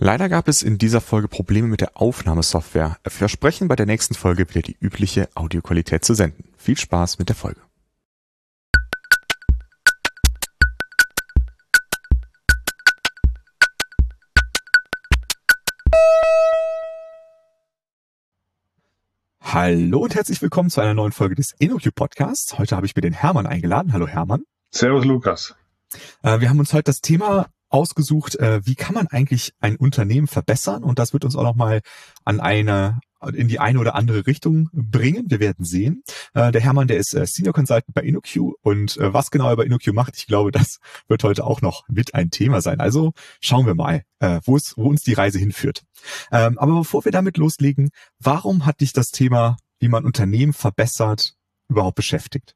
Leider gab es in dieser Folge Probleme mit der Aufnahmesoftware. Wir versprechen bei der nächsten Folge wieder die übliche Audioqualität zu senden. Viel Spaß mit der Folge. Hallo und herzlich willkommen zu einer neuen Folge des InnoQ Podcasts. Heute habe ich mir den Hermann eingeladen. Hallo Hermann. Servus Lukas. Äh, wir haben uns heute das Thema ausgesucht, äh, wie kann man eigentlich ein Unternehmen verbessern und das wird uns auch nochmal an eine in die eine oder andere Richtung bringen. Wir werden sehen. Äh, der Hermann, der ist äh, Senior Consultant bei InnoQ und äh, was genau er bei InnoQ macht, ich glaube, das wird heute auch noch mit ein Thema sein. Also schauen wir mal, äh, wo, es, wo uns die Reise hinführt. Ähm, aber bevor wir damit loslegen, warum hat dich das Thema, wie man Unternehmen verbessert, überhaupt beschäftigt?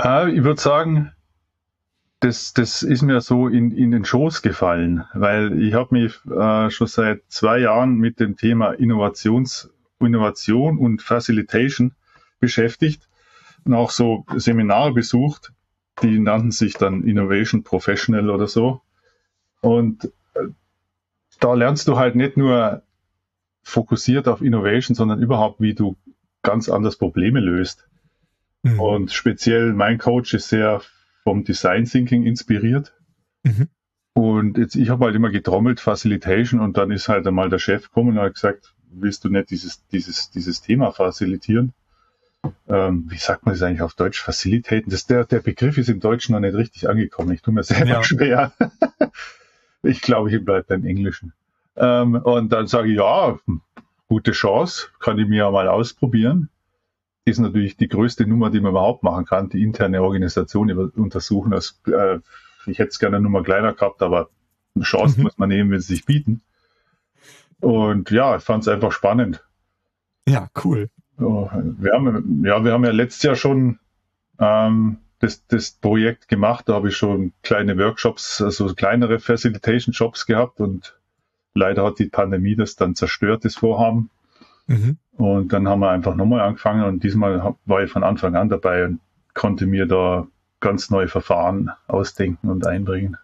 Äh, ich würde sagen, das, das ist mir so in, in den Schoß gefallen, weil ich habe mich äh, schon seit zwei Jahren mit dem Thema Innovations, Innovation und Facilitation beschäftigt und auch so Seminare besucht, die nannten sich dann Innovation Professional oder so. Und äh, da lernst du halt nicht nur fokussiert auf Innovation, sondern überhaupt, wie du ganz anders Probleme löst. Mhm. Und speziell mein Coach ist sehr vom Design Thinking inspiriert. Mhm. Und jetzt, ich habe halt immer getrommelt, Facilitation, und dann ist halt einmal der Chef gekommen und hat gesagt, willst du nicht dieses, dieses, dieses Thema facilitieren? Ähm, wie sagt man das eigentlich auf Deutsch? Facilitaten. Das, der, der Begriff ist im Deutschen noch nicht richtig angekommen. Ich tue mir selber ja. schwer. ich glaube, ich bleibe beim Englischen. Ähm, und dann sage ich, ja, gute Chance, kann ich mir ja mal ausprobieren ist natürlich die größte Nummer, die man überhaupt machen kann, die interne Organisation untersuchen. Das, äh, ich hätte es gerne eine Nummer kleiner gehabt, aber eine Chance mhm. muss man nehmen, wenn sie sich bieten. Und ja, ich fand es einfach spannend. Ja, cool. wir haben ja, wir haben ja letztes Jahr schon ähm, das, das Projekt gemacht. Da habe ich schon kleine Workshops, also kleinere Facilitation Jobs gehabt und leider hat die Pandemie das dann zerstört, das Vorhaben. Mhm. Und dann haben wir einfach nochmal angefangen und diesmal war ich von Anfang an dabei und konnte mir da ganz neue Verfahren ausdenken und einbringen.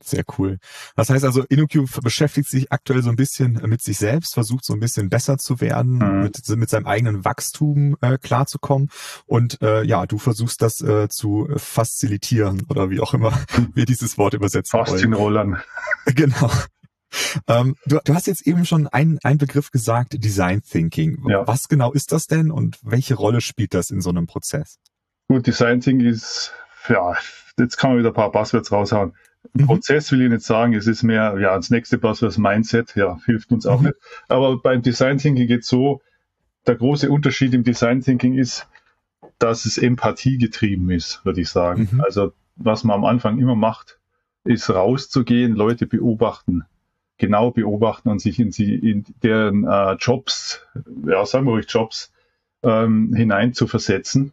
Sehr cool. Das heißt also, InnoQ beschäftigt sich aktuell so ein bisschen mit sich selbst, versucht so ein bisschen besser zu werden, mhm. mit, mit seinem eigenen Wachstum äh, klarzukommen. Und äh, ja, du versuchst das äh, zu facilitieren oder wie auch immer wir dieses Wort übersetzen Faszinrollern. Genau. Ähm, du, du, hast jetzt eben schon einen, einen Begriff gesagt, Design Thinking. Ja. Was genau ist das denn und welche Rolle spielt das in so einem Prozess? Gut, Design Thinking ist, ja, jetzt kann man wieder ein paar Buzzwords raushauen. Mhm. Prozess will ich nicht sagen, es ist mehr, ja, das nächste Buzzword ist Mindset, ja, hilft uns auch mhm. nicht. Aber beim Design Thinking geht so, der große Unterschied im Design Thinking ist, dass es Empathie getrieben ist, würde ich sagen. Mhm. Also, was man am Anfang immer macht, ist rauszugehen, Leute beobachten genau beobachten und sich in, sie, in deren äh, Jobs, ja, sagen wir ruhig Jobs, ähm, hinein zu versetzen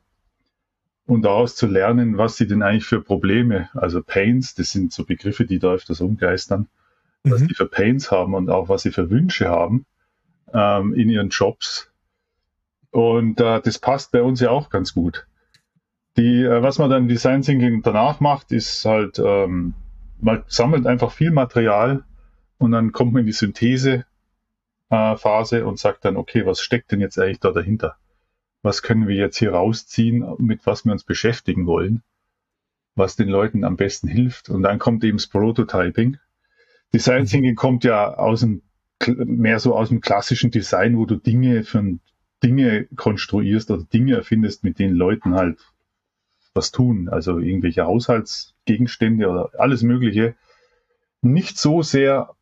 und daraus zu lernen, was sie denn eigentlich für Probleme, also Pains, das sind so Begriffe, die da öfters umgeistern, mhm. was die für Pains haben und auch was sie für Wünsche haben ähm, in ihren Jobs. Und äh, das passt bei uns ja auch ganz gut. Die, äh, was man dann Design Thinking danach macht, ist halt, ähm, man sammelt einfach viel Material und dann kommt man in die Synthesephase und sagt dann, okay, was steckt denn jetzt eigentlich da dahinter? Was können wir jetzt hier rausziehen, mit was wir uns beschäftigen wollen? Was den Leuten am besten hilft? Und dann kommt eben das Prototyping. Design mhm. Thinking kommt ja aus dem, mehr so aus dem klassischen Design, wo du Dinge für Dinge konstruierst oder Dinge erfindest, mit denen Leuten halt was tun. Also irgendwelche Haushaltsgegenstände oder alles Mögliche. Nicht so sehr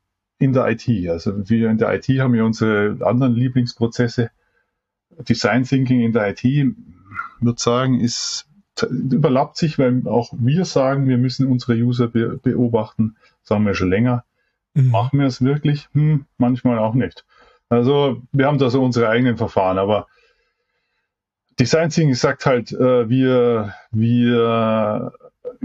in der IT. Also wir in der IT haben ja unsere anderen Lieblingsprozesse. Design Thinking in der IT, würde sagen, ist überlappt sich, weil auch wir sagen, wir müssen unsere User be beobachten, sagen wir schon länger. Mhm. Machen wir es wirklich? Hm, manchmal auch nicht. Also wir haben da so unsere eigenen Verfahren, aber Design Thinking sagt halt, äh, wir, wir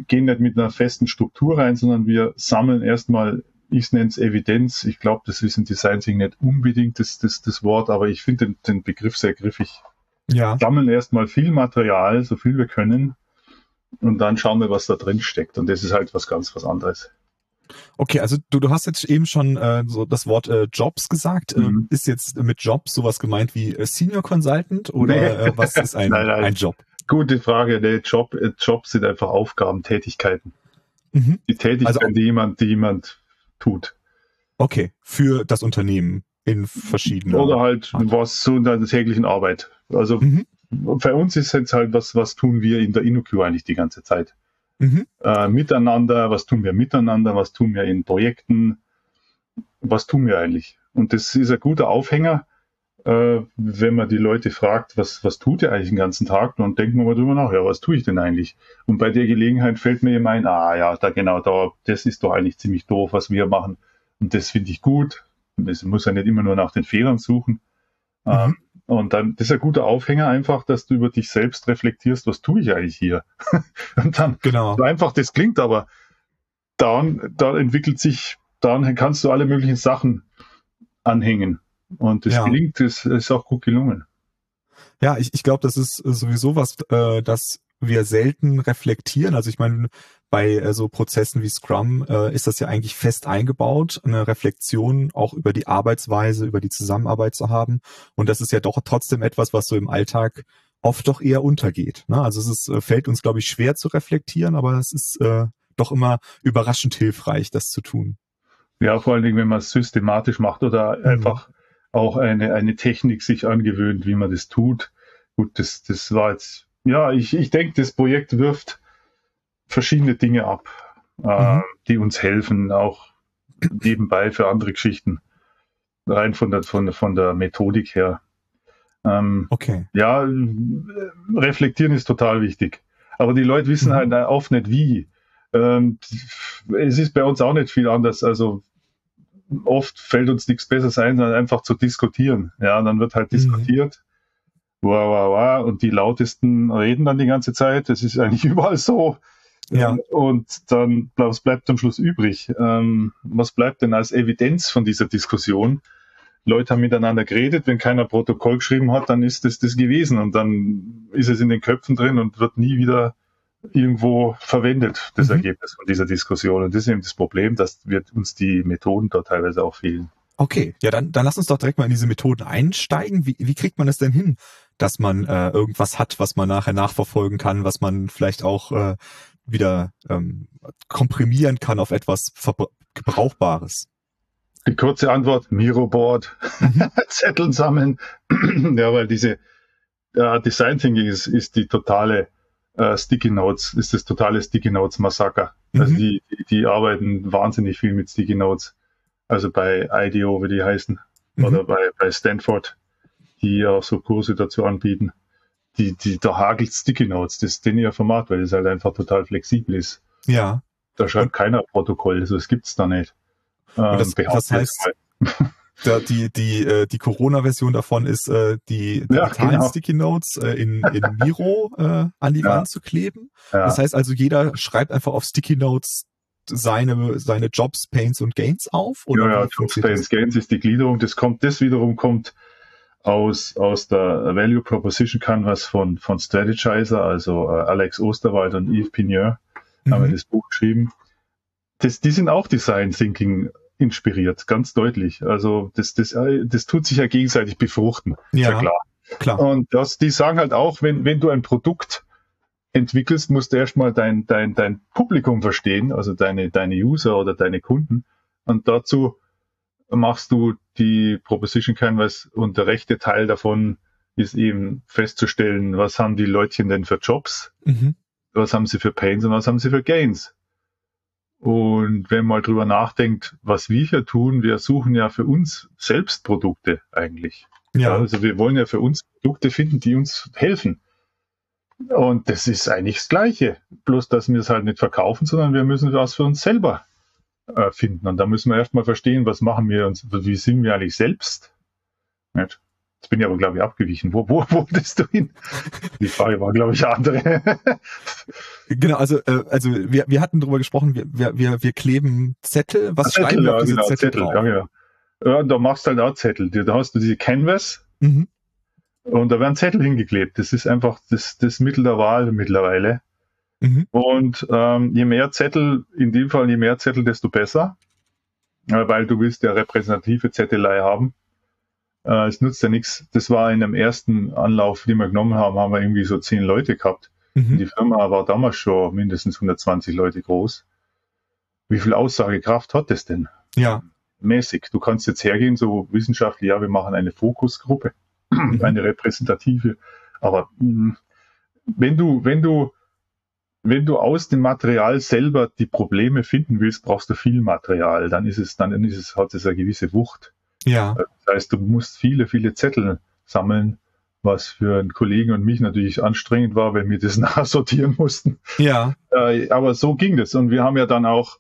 gehen nicht mit einer festen Struktur rein, sondern wir sammeln erstmal ich nenne es Evidenz. Ich glaube, das ist in Design Thinking nicht unbedingt das, das, das Wort, aber ich finde den, den Begriff sehr griffig. Ja. Sammeln erstmal viel Material, so viel wir können, und dann schauen wir, was da drin steckt. Und das ist halt was ganz was anderes. Okay, also du, du hast jetzt eben schon äh, so das Wort äh, Jobs gesagt. Ähm, mhm. ist jetzt mit Jobs sowas gemeint wie äh, Senior Consultant oder nee. äh, was ist ein, nein, nein. ein Job? Gute Frage. Der Job, äh, Jobs sind einfach Aufgaben, Tätigkeiten. Mhm. Die Tätigkeiten, also, die jemand, die jemand tut. Okay, für das Unternehmen in verschiedenen. Oder halt Art. was so in der täglichen Arbeit. Also mhm. für uns ist jetzt halt, was, was tun wir in der InnoQ eigentlich die ganze Zeit? Mhm. Äh, miteinander, was tun wir miteinander, was tun wir in Projekten, was tun wir eigentlich? Und das ist ein guter Aufhänger, äh, wenn man die Leute fragt, was, was tut ihr eigentlich den ganzen Tag? Dann denken wir mal drüber nach, ja, was tue ich denn eigentlich? Und bei der Gelegenheit fällt mir immer ein, ah ja, da genau da, das ist doch eigentlich ziemlich doof, was wir machen. Und das finde ich gut. Es muss ja nicht immer nur nach den Fehlern suchen. Mhm. Ähm, und dann, das ist ein guter Aufhänger einfach, dass du über dich selbst reflektierst, was tue ich eigentlich hier? und dann, genau. so einfach das klingt, aber dann, da entwickelt sich, dann kannst du alle möglichen Sachen anhängen. Und das ja. gelingt, das ist auch gut gelungen. Ja, ich, ich glaube, das ist sowieso was, äh, das wir selten reflektieren. Also ich meine, bei äh, so Prozessen wie Scrum äh, ist das ja eigentlich fest eingebaut, eine Reflexion auch über die Arbeitsweise, über die Zusammenarbeit zu haben. Und das ist ja doch trotzdem etwas, was so im Alltag oft doch eher untergeht. Ne? Also es ist, äh, fällt uns, glaube ich, schwer zu reflektieren, aber es ist äh, doch immer überraschend hilfreich, das zu tun. Ja, vor allen Dingen, wenn man es systematisch macht oder mhm. einfach auch eine, eine Technik sich angewöhnt, wie man das tut. Gut, das, das war jetzt, ja, ich, ich denke, das Projekt wirft verschiedene Dinge ab, äh, mhm. die uns helfen, auch nebenbei für andere Geschichten. Rein von der, von, von der Methodik her. Ähm, okay. Ja, reflektieren ist total wichtig. Aber die Leute wissen mhm. halt oft nicht wie. Ähm, es ist bei uns auch nicht viel anders. Also oft fällt uns nichts Besseres ein, sondern einfach zu diskutieren. Ja, dann wird halt mhm. diskutiert. Wow, wow, wow. Und die lautesten reden dann die ganze Zeit. Das ist eigentlich überall so. Ja. Und dann, was bleibt am Schluss übrig? Ähm, was bleibt denn als Evidenz von dieser Diskussion? Leute haben miteinander geredet, wenn keiner Protokoll geschrieben hat, dann ist das das gewesen und dann ist es in den Köpfen drin und wird nie wieder irgendwo verwendet, das mhm. Ergebnis von dieser Diskussion. Und das ist eben das Problem, dass wir uns die Methoden da teilweise auch fehlen. Okay, ja, dann, dann lass uns doch direkt mal in diese Methoden einsteigen. Wie, wie kriegt man das denn hin, dass man äh, irgendwas hat, was man nachher nachverfolgen kann, was man vielleicht auch äh, wieder ähm, komprimieren kann auf etwas Gebrauchbares? Die kurze Antwort, Miroboard, mhm. Zetteln sammeln. ja, weil diese äh, Design Thinking ist, ist die totale äh, Sticky Notes, ist das totale Sticky Notes Massaker. Also mhm. Also die, die, die, arbeiten wahnsinnig viel mit Sticky Notes. Also bei IDEO, wie die heißen, mhm. oder bei, bei Stanford, die auch so Kurse dazu anbieten die, die, da hagelt Sticky Notes, das den ihr Format, weil es halt einfach total flexibel ist. Ja. Da schreibt keiner Protokoll, also das gibt's da nicht. Ähm, das, das heißt, da, die, die, äh, die Corona-Version davon ist, äh, die digitalen ja, genau. Sticky Notes äh, in, in Miro äh, an die ja. Wand zu kleben. Ja. Das heißt also, jeder schreibt einfach auf Sticky Notes seine, seine Jobs, Pains und Gains auf? Oder ja, ja, Jobs, Pains, Gains ist die Gliederung. Das kommt, das wiederum kommt aus, aus der Value Proposition Canvas von, von Strategizer, also äh, Alex Osterwald und Yves Pigneur, mhm. haben wir das Buch geschrieben. Das, die sind auch Design Thinking inspiriert, ganz deutlich. Also das, das, äh, das tut sich ja gegenseitig befruchten. Ja, ja klar. klar. Und das, die sagen halt auch, wenn, wenn du ein Produkt entwickelst, musst du erstmal dein, dein, dein Publikum verstehen, also deine, deine User oder deine Kunden. Und dazu machst du die Proposition Canvas und der rechte Teil davon ist eben festzustellen, was haben die Leutchen denn für Jobs, mhm. was haben sie für Pains und was haben sie für Gains. Und wenn man mal drüber nachdenkt, was wir hier tun, wir suchen ja für uns selbst Produkte eigentlich. Ja. Also wir wollen ja für uns Produkte finden, die uns helfen. Und das ist eigentlich das Gleiche. Bloß, dass wir es halt nicht verkaufen, sondern wir müssen was für uns selber äh, finden. Und da müssen wir erstmal verstehen, was machen wir uns, wie sind wir eigentlich selbst? Nicht? Jetzt bin ich aber, glaube ich, abgewichen. Wo, wo wolltest du hin? Die Frage war, glaube ich, andere. genau, also, äh, also wir, wir hatten darüber gesprochen, wir, wir, wir kleben Zettel. Was Zettel, schreiben wir auf diese genau, Zettel, Zettel? Ja, genau. Ja, da machst du halt auch Zettel. Da hast du diese Canvas mhm. und da werden Zettel hingeklebt. Das ist einfach das, das Mittel der Wahl mittlerweile. Mhm. Und ähm, je mehr Zettel, in dem Fall je mehr Zettel, desto besser, äh, weil du willst ja repräsentative Zettelei haben. Äh, es nutzt ja nichts. Das war in dem ersten Anlauf, den wir genommen haben, haben wir irgendwie so zehn Leute gehabt. Mhm. Die Firma war damals schon mindestens 120 Leute groß. Wie viel Aussagekraft hat das denn? Ja. Mäßig. Du kannst jetzt hergehen, so wissenschaftlich, ja, wir machen eine Fokusgruppe, mhm. eine repräsentative. Aber mh, hm, wenn du, wenn du, wenn du aus dem Material selber die Probleme finden willst, brauchst du viel Material. Dann ist es, dann ist es, hat es eine gewisse Wucht. Ja. Das heißt, du musst viele, viele Zettel sammeln, was für einen Kollegen und mich natürlich anstrengend war, wenn wir das nachsortieren mussten. Ja. Äh, aber so ging das. Und wir haben ja dann auch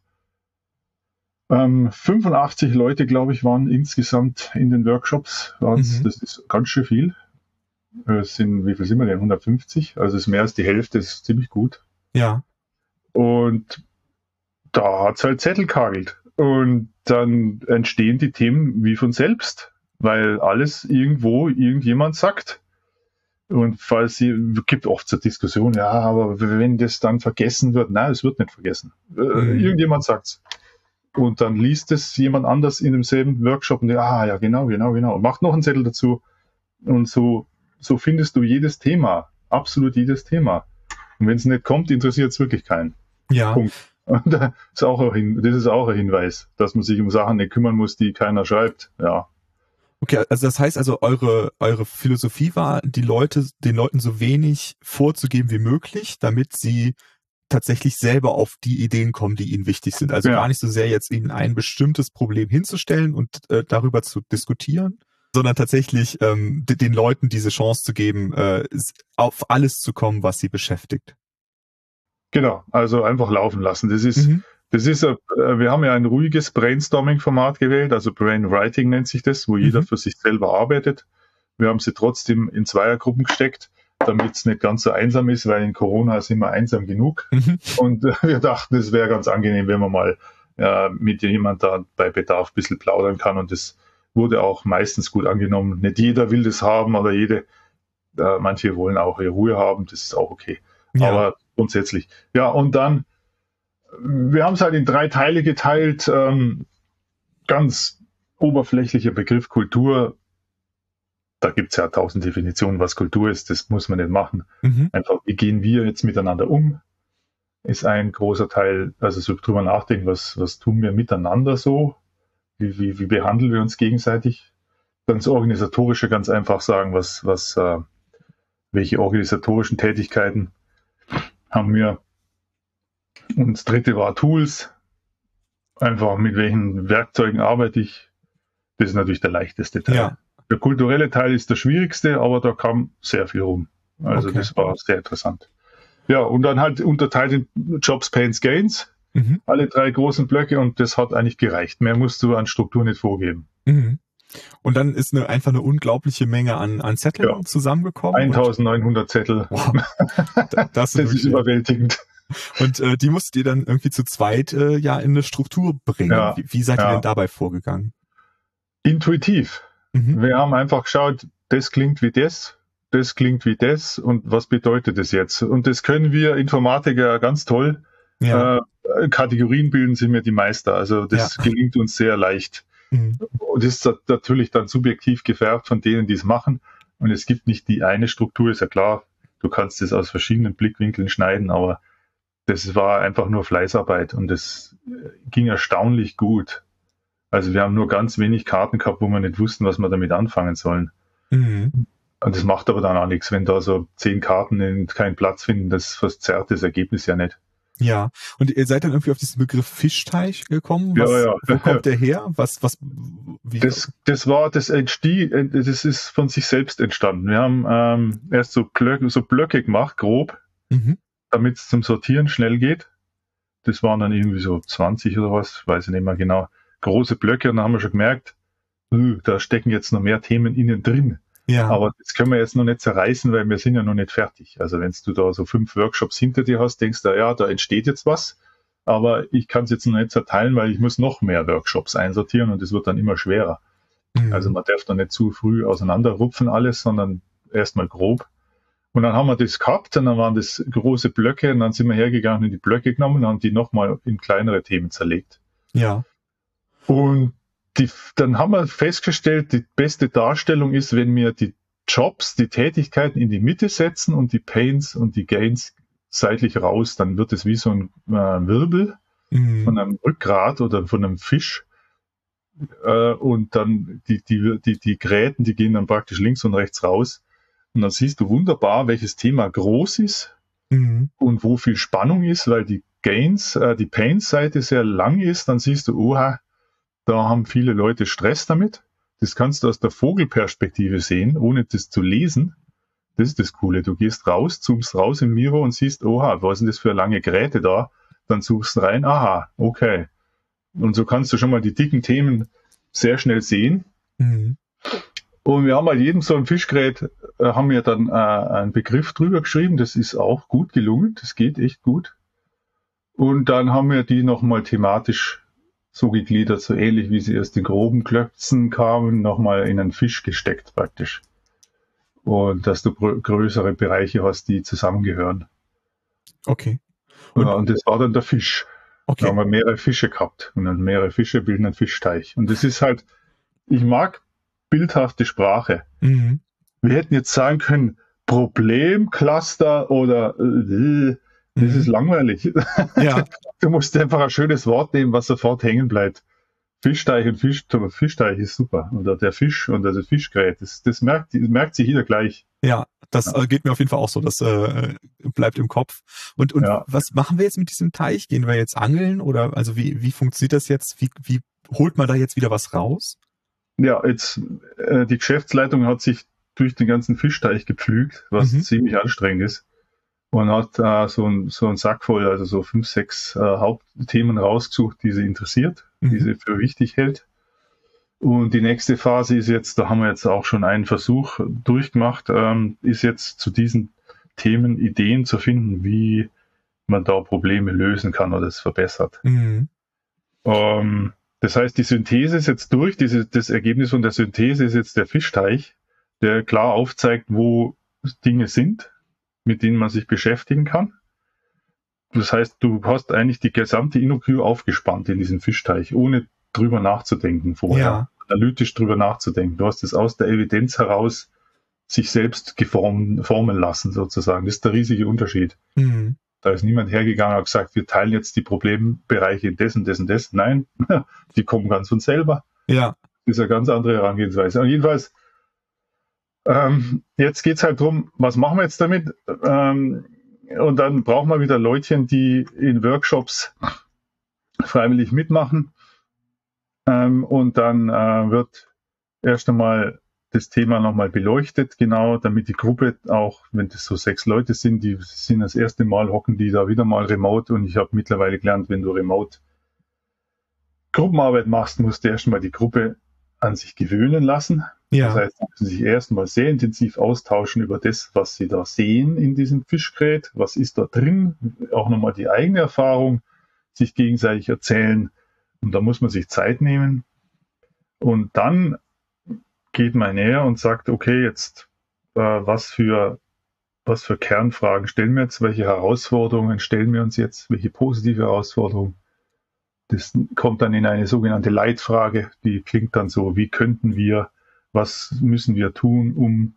ähm, 85 Leute, glaube ich, waren insgesamt in den Workshops. Mhm. Das ist ganz schön viel. Es sind, wie viel sind wir denn? 150? Also es ist mehr als die Hälfte, das ist ziemlich gut. Ja. Und da hat es halt Zettel kagelt. Und dann entstehen die Themen wie von selbst, weil alles irgendwo irgendjemand sagt. Und falls sie, gibt oft zur Diskussion, ja, aber wenn das dann vergessen wird, nein, es wird nicht vergessen. Äh, mhm. Irgendjemand sagt's. Und dann liest es jemand anders in demselben Workshop und ah, ja, genau, genau, genau. Und macht noch einen Zettel dazu. Und so, so findest du jedes Thema. Absolut jedes Thema. Und wenn es nicht kommt, interessiert es wirklich keinen. Ja. Punkt. Und das ist, auch ein, das ist auch ein Hinweis, dass man sich um Sachen nicht kümmern muss, die keiner schreibt. Ja. Okay, also das heißt also, eure, eure Philosophie war, die Leute, den Leuten so wenig vorzugeben wie möglich, damit sie tatsächlich selber auf die Ideen kommen, die ihnen wichtig sind. Also ja. gar nicht so sehr jetzt ihnen ein bestimmtes Problem hinzustellen und äh, darüber zu diskutieren, sondern tatsächlich ähm, den Leuten diese Chance zu geben, äh, auf alles zu kommen, was sie beschäftigt. Genau, also einfach laufen lassen. Das ist, mhm. das ist, äh, wir haben ja ein ruhiges Brainstorming-Format gewählt, also Brainwriting nennt sich das, wo mhm. jeder für sich selber arbeitet. Wir haben sie trotzdem in Zweiergruppen gesteckt, damit es nicht ganz so einsam ist, weil in Corona sind wir einsam genug. Mhm. Und äh, wir dachten, es wäre ganz angenehm, wenn man mal äh, mit jemand da bei Bedarf ein bisschen plaudern kann. Und das wurde auch meistens gut angenommen. Nicht jeder will das haben, aber jede, äh, manche wollen auch ihre Ruhe haben, das ist auch okay. Ja. Aber grundsätzlich. Ja, und dann, wir haben es halt in drei Teile geteilt. Ähm, ganz oberflächlicher Begriff Kultur. Da gibt es ja tausend Definitionen, was Kultur ist. Das muss man nicht machen. Mhm. Einfach, wie gehen wir jetzt miteinander um? Ist ein großer Teil, also so drüber nachdenken, was, was tun wir miteinander so? Wie, wie, wie behandeln wir uns gegenseitig? Dann das Organisatorische ganz einfach sagen, was, was, äh, welche organisatorischen Tätigkeiten haben wir. Und das dritte war Tools. Einfach mit welchen Werkzeugen arbeite ich. Das ist natürlich der leichteste Teil. Ja. Der kulturelle Teil ist der schwierigste, aber da kam sehr viel rum. Also okay. das war sehr interessant. Ja, und dann halt unterteilt in Jobs, Pains, Gains. Mhm. Alle drei großen Blöcke und das hat eigentlich gereicht. Mehr musst du an Struktur nicht vorgeben. Mhm. Und dann ist eine, einfach eine unglaubliche Menge an, an Zetteln ja. zusammengekommen. 1900 Zettel. Wow. Das, das ist überwältigend. Und äh, die musstet ihr dann irgendwie zu zweit äh, ja in eine Struktur bringen. Ja. Wie, wie seid ja. ihr denn dabei vorgegangen? Intuitiv. Mhm. Wir haben einfach geschaut, das klingt wie das, das klingt wie das und was bedeutet das jetzt? Und das können wir Informatiker ganz toll. Ja. Äh, Kategorien bilden sind wir die Meister. Also das gelingt uns sehr leicht. Mhm. Und das ist natürlich dann subjektiv gefärbt von denen, die es machen. Und es gibt nicht die eine Struktur, ist ja klar. Du kannst es aus verschiedenen Blickwinkeln schneiden, aber das war einfach nur Fleißarbeit und es ging erstaunlich gut. Also wir haben nur ganz wenig Karten gehabt, wo wir nicht wussten, was wir damit anfangen sollen. Mhm. Und das macht aber dann auch nichts, wenn da so zehn Karten keinen Platz finden, das verzerrt das Ergebnis ja nicht. Ja, und ihr seid dann irgendwie auf diesen Begriff Fischteich gekommen. Was, ja, ja. Wo kommt der her? Was, was, wie? Das, das war, das entstieg, das ist von sich selbst entstanden. Wir haben ähm, erst so Blöcke, so Blöcke gemacht, grob, mhm. damit es zum Sortieren schnell geht. Das waren dann irgendwie so 20 oder was, weiß ich nicht mehr genau. Große Blöcke und dann haben wir schon gemerkt, uh, da stecken jetzt noch mehr Themen innen drin. Ja. Aber das können wir jetzt noch nicht zerreißen, weil wir sind ja noch nicht fertig. Also wenn du da so fünf Workshops hinter dir hast, denkst du, ja, da entsteht jetzt was. Aber ich kann es jetzt noch nicht zerteilen, weil ich muss noch mehr Workshops einsortieren und es wird dann immer schwerer. Mhm. Also man darf da nicht zu früh auseinanderrupfen alles, sondern erstmal grob. Und dann haben wir das gehabt und dann waren das große Blöcke und dann sind wir hergegangen und die Blöcke genommen und haben die nochmal in kleinere Themen zerlegt. Ja. Und die, dann haben wir festgestellt, die beste Darstellung ist, wenn wir die Jobs, die Tätigkeiten in die Mitte setzen und die Pains und die Gains seitlich raus, dann wird es wie so ein äh, Wirbel mhm. von einem Rückgrat oder von einem Fisch. Äh, und dann die, die, die, die Gräten, die gehen dann praktisch links und rechts raus. Und dann siehst du wunderbar, welches Thema groß ist mhm. und wo viel Spannung ist, weil die Gains, äh, die Pains-Seite sehr lang ist, dann siehst du, oha, da haben viele Leute Stress damit. Das kannst du aus der Vogelperspektive sehen, ohne das zu lesen. Das ist das Coole. Du gehst raus, zoomst raus im Miro und siehst, oha, was sind das für lange Geräte da? Dann suchst du rein, aha, okay. Und so kannst du schon mal die dicken Themen sehr schnell sehen. Mhm. Und wir haben bei jedem so ein Fischgerät, äh, haben wir dann äh, einen Begriff drüber geschrieben. Das ist auch gut gelungen. Das geht echt gut. Und dann haben wir die nochmal thematisch so gegliedert, so ähnlich wie sie erst in groben Klötzen kamen, nochmal in einen Fisch gesteckt praktisch. Und dass du größere Bereiche hast, die zusammengehören. Okay. Und, ja, und das war dann der Fisch. Okay. Da haben wir mehrere Fische gehabt. Und dann mehrere Fische bilden einen Fischteich. Und das ist halt, ich mag bildhafte Sprache. Mhm. Wir hätten jetzt sagen können, Problemcluster oder äh, das ist langweilig. Ja. Du musst einfach ein schönes Wort nehmen, was sofort hängen bleibt. Fischteich und Fisch, Fischteich ist super. Oder der Fisch und das Fischgerät. Das, das, merkt, das merkt sich jeder gleich. Ja, das ja. Äh, geht mir auf jeden Fall auch so. Das äh, bleibt im Kopf. Und, und ja. was machen wir jetzt mit diesem Teich? Gehen wir jetzt angeln oder also wie, wie funktioniert das jetzt? Wie, wie holt man da jetzt wieder was raus? Ja, jetzt äh, die Geschäftsleitung hat sich durch den ganzen Fischteich gepflügt, was mhm. ziemlich anstrengend ist. Und hat äh, so, ein, so einen Sack voll, also so fünf, sechs äh, Hauptthemen rausgesucht, die sie interessiert, mhm. die sie für wichtig hält. Und die nächste Phase ist jetzt, da haben wir jetzt auch schon einen Versuch durchgemacht, ähm, ist jetzt zu diesen Themen Ideen zu finden, wie man da Probleme lösen kann oder es verbessert. Mhm. Ähm, das heißt, die Synthese ist jetzt durch, diese, das Ergebnis von der Synthese ist jetzt der Fischteich, der klar aufzeigt, wo Dinge sind, mit denen man sich beschäftigen kann. Das heißt, du hast eigentlich die gesamte InnoQ aufgespannt in diesem Fischteich, ohne drüber nachzudenken vorher, ja. analytisch drüber nachzudenken. Du hast es aus der Evidenz heraus sich selbst geformen, formen lassen, sozusagen. Das ist der riesige Unterschied. Mhm. Da ist niemand hergegangen und gesagt, wir teilen jetzt die Problembereiche in das und das und das. Nein, die kommen ganz von selber. Ja. Das ist eine ganz andere Herangehensweise. Und jedenfalls, ähm, jetzt geht's halt drum, was machen wir jetzt damit? Ähm, und dann brauchen wir wieder Leutchen, die in Workshops freiwillig mitmachen. Ähm, und dann äh, wird erst einmal das Thema nochmal beleuchtet, genau, damit die Gruppe auch, wenn das so sechs Leute sind, die sind das erste Mal, hocken die da wieder mal remote und ich habe mittlerweile gelernt, wenn du remote Gruppenarbeit machst, musst du erstmal die Gruppe an sich gewöhnen lassen. Ja. Das heißt, sie müssen sich erstmal sehr intensiv austauschen über das, was sie da sehen in diesem Fischgerät, was ist da drin, auch nochmal die eigene Erfahrung, sich gegenseitig erzählen und da muss man sich Zeit nehmen. Und dann geht man näher und sagt, okay, jetzt äh, was für was für Kernfragen stellen wir jetzt, welche Herausforderungen stellen wir uns jetzt, welche positive Herausforderungen. Das kommt dann in eine sogenannte Leitfrage, die klingt dann so, wie könnten wir, was müssen wir tun, um,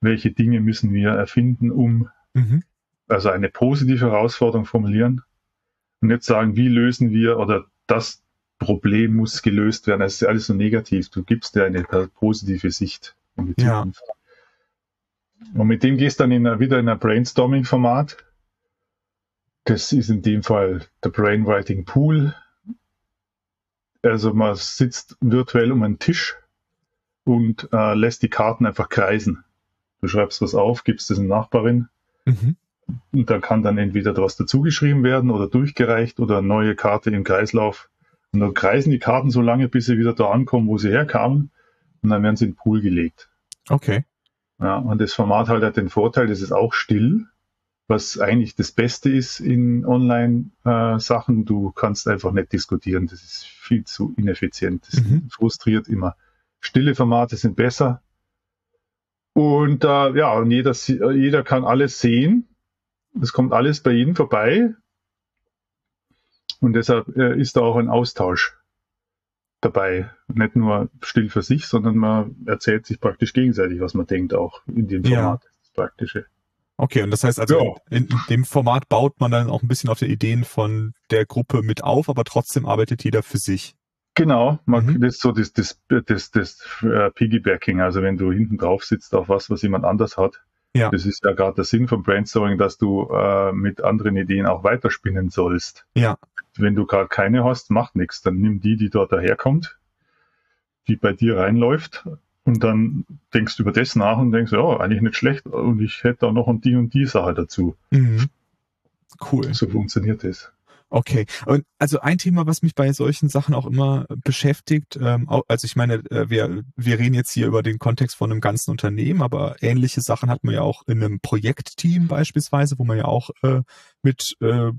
welche Dinge müssen wir erfinden, um, mhm. also eine positive Herausforderung formulieren und nicht sagen, wie lösen wir oder das Problem muss gelöst werden. Das ist alles so negativ. Du gibst dir eine positive Sicht in die Zukunft. Ja. Und mit dem gehst du dann in eine, wieder in ein Brainstorming-Format. Das ist in dem Fall der Brainwriting Pool. Also man sitzt virtuell um einen Tisch und äh, lässt die Karten einfach kreisen. Du schreibst was auf, gibst es einer Nachbarin mhm. und da kann dann entweder was dazugeschrieben werden oder durchgereicht oder eine neue Karte im Kreislauf und dann kreisen die Karten so lange, bis sie wieder da ankommen, wo sie herkamen. Und dann werden sie in den Pool gelegt. Okay. Ja, und das Format halt hat den Vorteil, das ist auch still, was eigentlich das Beste ist in Online-Sachen. Äh, du kannst einfach nicht diskutieren. Das ist viel zu ineffizient. Das mhm. frustriert immer. Stille Formate sind besser. Und äh, ja, und jeder, jeder kann alles sehen. Es kommt alles bei jedem vorbei. Und deshalb äh, ist da auch ein Austausch dabei. Nicht nur still für sich, sondern man erzählt sich praktisch gegenseitig, was man denkt, auch in dem Format. Ja. Das Praktische. Okay, und das heißt also, ja. in, in, dem Format baut man dann auch ein bisschen auf die Ideen von der Gruppe mit auf, aber trotzdem arbeitet jeder für sich. Genau, man, mhm. das ist so das, das, das, das uh, Piggybacking, also wenn du hinten drauf sitzt auf was, was jemand anders hat. Ja. Das ist ja gerade der Sinn von Brainstorming, dass du uh, mit anderen Ideen auch weiterspinnen sollst. Ja. Wenn du gerade keine hast, macht nichts. Dann nimm die, die dort daherkommt, die bei dir reinläuft und dann denkst du über das nach und denkst, ja, eigentlich nicht schlecht und ich hätte da noch und die und die Sache dazu. Mhm. Cool. So funktioniert das. Okay. Und also ein Thema, was mich bei solchen Sachen auch immer beschäftigt, ähm, also ich meine, äh, wir, wir reden jetzt hier über den Kontext von einem ganzen Unternehmen, aber ähnliche Sachen hat man ja auch in einem Projektteam beispielsweise, wo man ja auch äh, mit äh,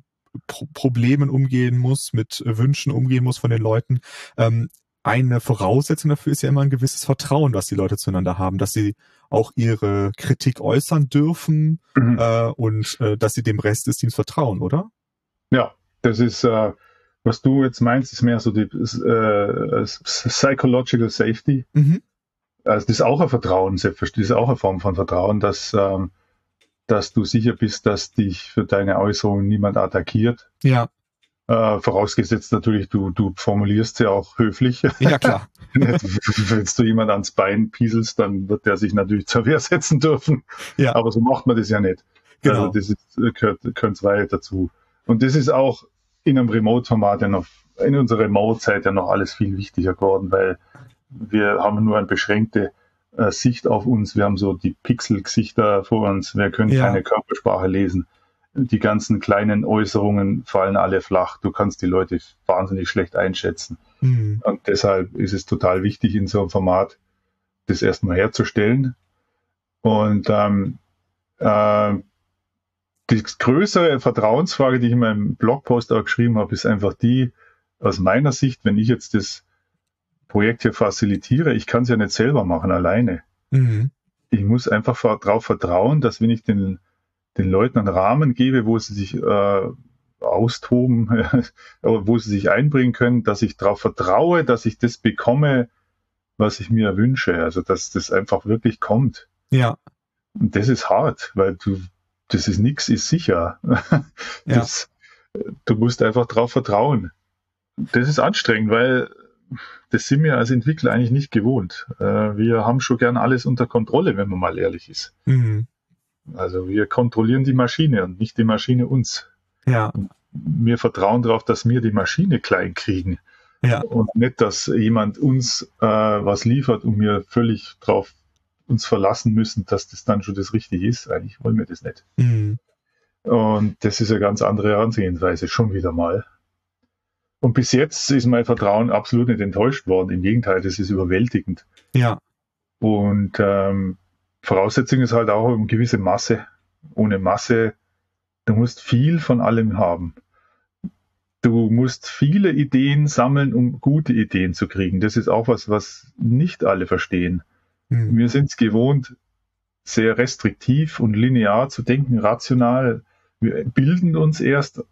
Pro Problemen umgehen muss, mit Wünschen umgehen muss von den Leuten. Ähm, eine Voraussetzung dafür ist ja immer ein gewisses Vertrauen, was die Leute zueinander haben, dass sie auch ihre Kritik äußern dürfen mhm. äh, und äh, dass sie dem Rest des Teams vertrauen, oder? Ja, das ist, äh, was du jetzt meinst, ist mehr so die äh, Psychological Safety. Mhm. Also das ist auch ein Vertrauen, selbstverständlich, das ist auch eine Form von Vertrauen, dass, ähm, dass du sicher bist, dass dich für deine Äußerungen niemand attackiert. Ja. Äh, vorausgesetzt natürlich, du, du formulierst sie auch höflich. Ja, klar. Wenn du jemand ans Bein pieselst, dann wird der sich natürlich zur Wehr setzen dürfen. Ja. Aber so macht man das ja nicht. Genau. Also das ist, gehört, gehört zwei dazu. Und das ist auch in einem Remote-Format ja noch, in unserer Remote-Zeit ja noch alles viel wichtiger geworden, weil wir haben nur eine beschränkte äh, Sicht auf uns. Wir haben so die Pixel-Gesichter vor uns. Wir können ja. keine Körpersprache lesen. Die ganzen kleinen Äußerungen fallen alle flach. Du kannst die Leute wahnsinnig schlecht einschätzen. Mhm. Und deshalb ist es total wichtig, in so einem Format das erstmal herzustellen. Und ähm, äh, die größere Vertrauensfrage, die ich in meinem Blogpost auch geschrieben habe, ist einfach die, aus meiner Sicht, wenn ich jetzt das Projekt hier facilitiere, ich kann es ja nicht selber machen, alleine. Mhm. Ich muss einfach darauf vertrauen, dass wenn ich den, den Leuten einen Rahmen gebe, wo sie sich äh, austoben, wo sie sich einbringen können, dass ich darauf vertraue, dass ich das bekomme, was ich mir wünsche. Also dass das einfach wirklich kommt. Ja. Und das ist hart, weil du das ist nichts, ist sicher. Das, ja. Du musst einfach darauf vertrauen. Das ist anstrengend, weil das sind wir als Entwickler eigentlich nicht gewohnt. Äh, wir haben schon gern alles unter Kontrolle, wenn man mal ehrlich ist. Mhm. Also wir kontrollieren die Maschine und nicht die Maschine uns. Ja. Wir vertrauen darauf, dass wir die Maschine klein kriegen. Ja. Und nicht, dass jemand uns äh, was liefert und wir völlig drauf uns verlassen müssen, dass das dann schon das Richtige ist. Eigentlich wollen wir das nicht. Mhm. Und das ist eine ganz andere Herangehensweise, schon wieder mal. Und bis jetzt ist mein Vertrauen absolut nicht enttäuscht worden. Im Gegenteil, das ist überwältigend. Ja. Und ähm, Voraussetzung ist halt auch eine gewisse Masse. Ohne Masse, du musst viel von allem haben. Du musst viele Ideen sammeln, um gute Ideen zu kriegen. Das ist auch was, was nicht alle verstehen. Mhm. Wir sind es gewohnt, sehr restriktiv und linear zu denken, rational. Wir bilden uns erst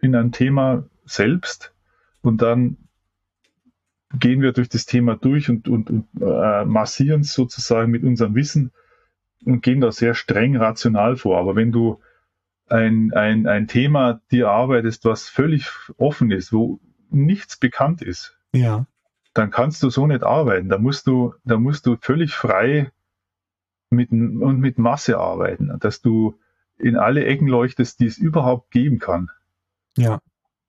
in ein Thema selbst und dann gehen wir durch das Thema durch und, und, und äh, massieren es sozusagen mit unserem Wissen und gehen da sehr streng rational vor. Aber wenn du ein, ein, ein Thema dir arbeitest, was völlig offen ist, wo nichts bekannt ist, ja dann kannst du so nicht arbeiten. Da musst du, da musst du völlig frei mit, und mit Masse arbeiten, dass du in alle Ecken leuchtest, die es überhaupt geben kann. Ja.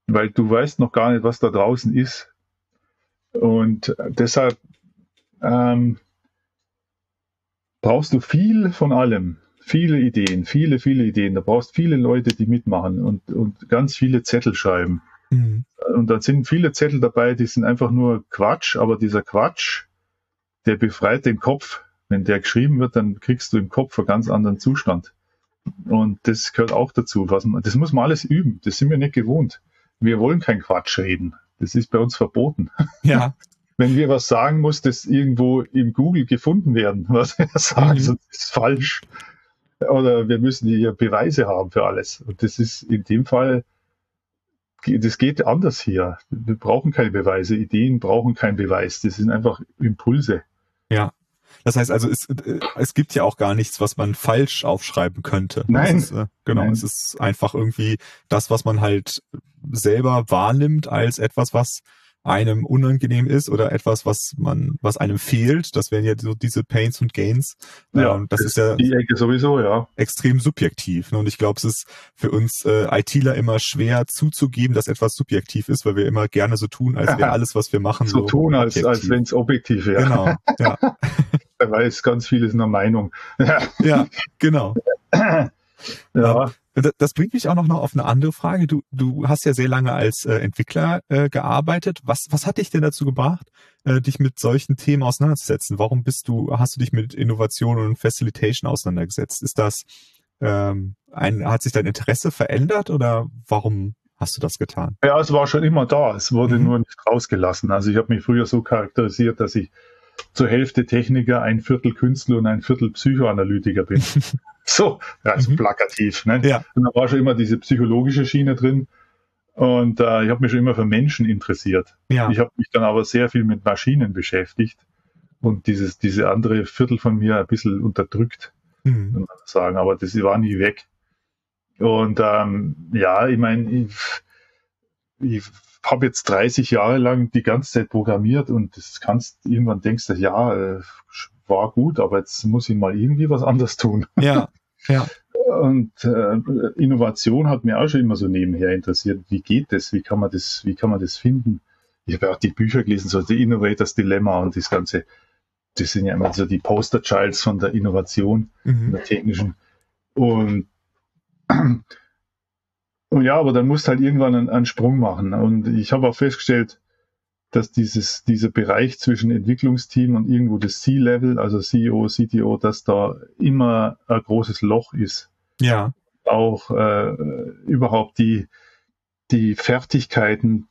Weil du weißt noch gar nicht, was da draußen ist. Und deshalb ähm, brauchst du viel von allem. Viele Ideen, viele, viele Ideen. Da brauchst viele Leute, die mitmachen und, und ganz viele Zettel schreiben. Mhm. Und da sind viele Zettel dabei, die sind einfach nur Quatsch, aber dieser Quatsch, der befreit den Kopf. Wenn der geschrieben wird, dann kriegst du im Kopf einen ganz anderen Zustand. Und das gehört auch dazu. Was man, das muss man alles üben. Das sind wir nicht gewohnt. Wir wollen kein Quatsch reden. Das ist bei uns verboten. Ja. wenn wir was sagen, muss das irgendwo im Google gefunden werden, was wir sagen, mhm. sonst ist falsch. Oder wir müssen hier Beweise haben für alles. Und das ist in dem Fall, das geht anders hier. Wir brauchen keine Beweise. Ideen brauchen keinen Beweis. Das sind einfach Impulse. Ja. Das heißt also, es, äh, es gibt ja auch gar nichts, was man falsch aufschreiben könnte. Nein. Ist, äh, genau, Nein. es ist einfach irgendwie das, was man halt selber wahrnimmt als etwas, was einem unangenehm ist oder etwas, was man, was einem fehlt. Das wären ja so diese Pains und Gains. Ja, ähm, das, das ist ja die Ecke sowieso, ja. Extrem subjektiv. Ne? Und ich glaube, es ist für uns äh, ITler immer schwer zuzugeben, dass etwas subjektiv ist, weil wir immer gerne so tun, als wäre alles, was wir machen, so, so tun, als, als wenn es objektiv wäre. Genau. Ja. Wer weiß, ganz vieles in der Meinung. ja, genau. Ja. Das bringt mich auch noch auf eine andere Frage. Du, du hast ja sehr lange als äh, Entwickler äh, gearbeitet. Was, was hat dich denn dazu gebracht, äh, dich mit solchen Themen auseinanderzusetzen? Warum bist du, hast du dich mit Innovation und Facilitation auseinandergesetzt? Ist das ähm, ein, hat sich dein Interesse verändert oder warum hast du das getan? Ja, es war schon immer da. Es wurde mhm. nur nicht rausgelassen. Also ich habe mich früher so charakterisiert, dass ich zur Hälfte Techniker, ein Viertel Künstler und ein Viertel Psychoanalytiker bin. so, also mhm. plakativ. Ne? Ja. Und da war schon immer diese psychologische Schiene drin. Und äh, ich habe mich schon immer für Menschen interessiert. Ja. Ich habe mich dann aber sehr viel mit Maschinen beschäftigt und dieses, diese andere Viertel von mir ein bisschen unterdrückt, mhm. man sagen. Aber das war nie weg. Und ähm, ja, ich meine, ich, ich habe jetzt 30 Jahre lang die ganze Zeit programmiert und das kannst irgendwann denkst du, ja, äh, war gut, aber jetzt muss ich mal irgendwie was anderes tun. Ja, ja. Und äh, Innovation hat mir auch schon immer so nebenher interessiert. Wie geht das? Wie kann man das, wie kann man das finden? Ich habe auch die Bücher gelesen, so The Innovators Dilemma und das Ganze. Das sind ja immer so die Poster Childs von der Innovation, mhm. der technischen. Und und ja, aber dann musst du halt irgendwann einen, einen Sprung machen. Und ich habe auch festgestellt, dass dieses, dieser Bereich zwischen Entwicklungsteam und irgendwo das C-Level, also CEO, CTO, dass da immer ein großes Loch ist. Ja. Auch äh, überhaupt die, die Fertigkeiten,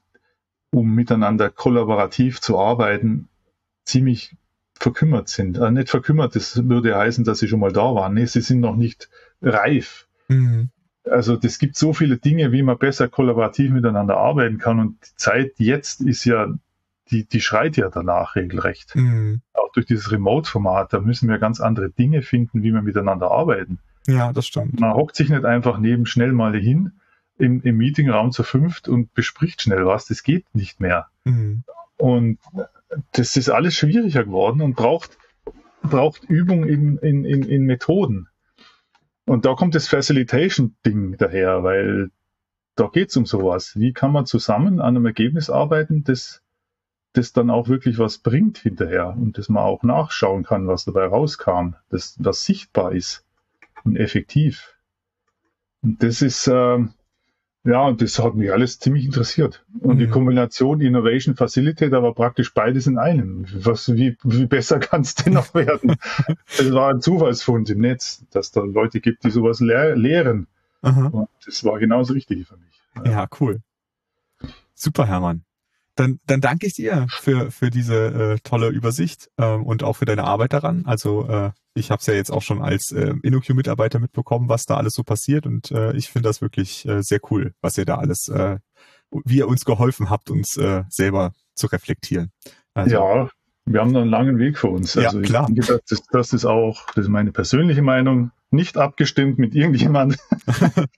um miteinander kollaborativ zu arbeiten, ziemlich verkümmert sind. Äh, nicht verkümmert, das würde heißen, dass sie schon mal da waren. Nee, sie sind noch nicht reif. Mhm. Also das gibt so viele Dinge, wie man besser kollaborativ miteinander arbeiten kann. Und die Zeit jetzt ist ja, die, die schreit ja danach regelrecht. Mhm. Auch durch dieses Remote-Format, da müssen wir ganz andere Dinge finden, wie wir miteinander arbeiten. Ja, das stimmt. Man hockt sich nicht einfach neben schnell mal hin im, im Meetingraum zu fünft und bespricht schnell was. Das geht nicht mehr. Mhm. Und das ist alles schwieriger geworden und braucht, braucht Übung in, in, in, in Methoden. Und da kommt das Facilitation-Ding daher, weil da geht's um sowas. Wie kann man zusammen an einem Ergebnis arbeiten, das, das dann auch wirklich was bringt hinterher und das man auch nachschauen kann, was dabei rauskam, das, das sichtbar ist und effektiv. Und das ist, äh, ja, und das hat mich alles ziemlich interessiert. Und mhm. die Kombination Innovation Facilitator war praktisch beides in einem. Was, wie, wie besser kann es denn noch werden? Es war ein Zufallsfund im Netz, dass da Leute gibt, die sowas lehr lehren. Das war genauso richtig für mich. Ja cool. Super, Hermann. Dann, dann danke ich dir für, für diese äh, tolle Übersicht ähm, und auch für deine Arbeit daran. Also äh, ich habe es ja jetzt auch schon als äh, InnoQ-Mitarbeiter mitbekommen, was da alles so passiert und äh, ich finde das wirklich äh, sehr cool, was ihr da alles, äh, wie ihr uns geholfen habt, uns äh, selber zu reflektieren. Also, ja, wir haben noch einen langen Weg vor uns. Also ja, klar. Ich denke, das, das ist auch, das ist meine persönliche Meinung, nicht abgestimmt mit irgendjemand.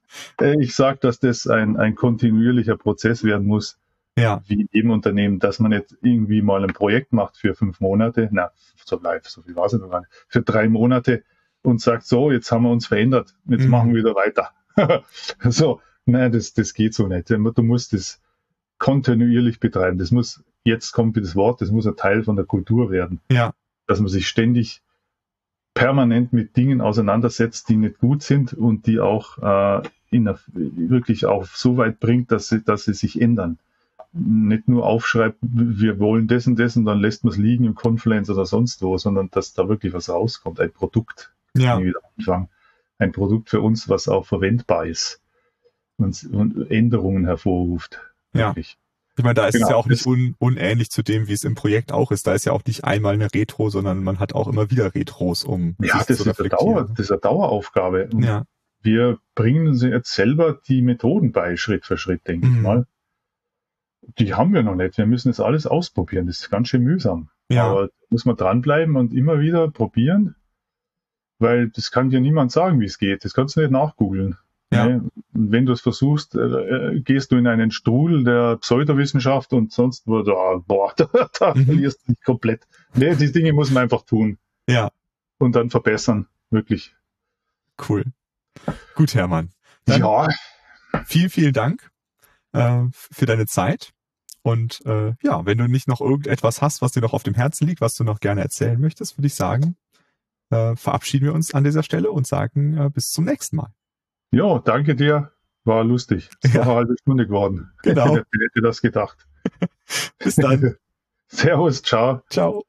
Äh, ich sage, dass das ein, ein kontinuierlicher Prozess werden muss ja. wie im Unternehmen, dass man nicht irgendwie mal ein Projekt macht für fünf Monate, na, so live, so viel war es nicht, für drei Monate und sagt, so, jetzt haben wir uns verändert, jetzt mhm. machen wir wieder weiter. so, nein, das, das geht so nicht. Du musst das kontinuierlich betreiben. Das muss, jetzt kommt das Wort, das muss ein Teil von der Kultur werden. Ja. Dass man sich ständig permanent mit Dingen auseinandersetzt, die nicht gut sind und die auch äh, in wirklich auch so weit bringt, dass sie, dass sie sich ändern nicht nur aufschreibt, wir wollen das und das und dann lässt man es liegen im Confluence oder sonst wo, sondern dass da wirklich was rauskommt, ein Produkt. Ja. Ein Produkt für uns, was auch verwendbar ist und, und Änderungen hervorruft. Ja. Ich meine, da ist genau, es ja auch nicht un unähnlich zu dem, wie es im Projekt auch ist. Da ist ja auch nicht einmal eine Retro, sondern man hat auch immer wieder Retros, um ja, das ist, eine Dauer, das ist eine Daueraufgabe. Und ja. Wir bringen uns jetzt selber die Methoden bei, Schritt für Schritt, denke mhm. ich mal. Die haben wir noch nicht. Wir müssen das alles ausprobieren. Das ist ganz schön mühsam. Ja. Aber muss man dranbleiben und immer wieder probieren, weil das kann dir niemand sagen, wie es geht. Das kannst du nicht nachgoogeln. Ja. Ne? Wenn du es versuchst, äh, äh, gehst du in einen Strudel der Pseudowissenschaft und sonst wo da, boah, da, da mhm. verlierst du dich komplett. Nee, die Dinge muss man einfach tun. Ja. Und dann verbessern, wirklich. Cool. Gut, Hermann. Dann ja. Vielen, vielen Dank äh, für deine Zeit. Und äh, ja, wenn du nicht noch irgendetwas hast, was dir noch auf dem Herzen liegt, was du noch gerne erzählen möchtest, würde ich sagen, äh, verabschieden wir uns an dieser Stelle und sagen äh, bis zum nächsten Mal. Ja, danke dir. War lustig. Es ja. war eine halbe Stunde geworden. Genau. Ich hätte das gedacht. Bis dann. Servus, ciao. Ciao.